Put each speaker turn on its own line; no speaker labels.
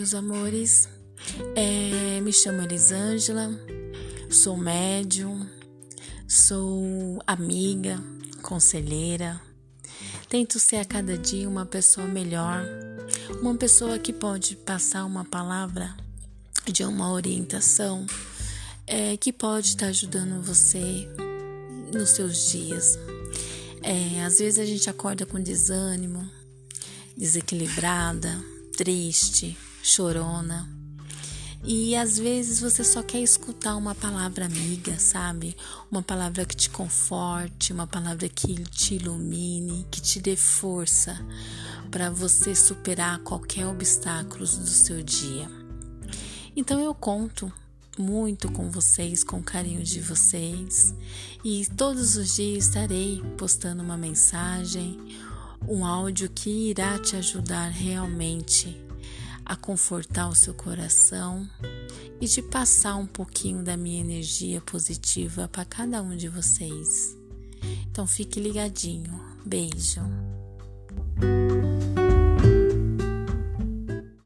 meus amores. É, me chamo Elisângela, sou médium, sou amiga, conselheira. Tento ser a cada dia uma pessoa melhor, uma pessoa que pode passar uma palavra de uma orientação é, que pode estar ajudando você nos seus dias. É, às vezes a gente acorda com desânimo, desequilibrada, triste, chorona. E às vezes você só quer escutar uma palavra amiga, sabe? Uma palavra que te conforte, uma palavra que te ilumine, que te dê força para você superar qualquer obstáculo do seu dia. Então eu conto muito com vocês, com o carinho de vocês, e todos os dias estarei postando uma mensagem, um áudio que irá te ajudar realmente a confortar o seu coração e de passar um pouquinho da minha energia positiva para cada um de vocês. Então fique ligadinho. Beijo.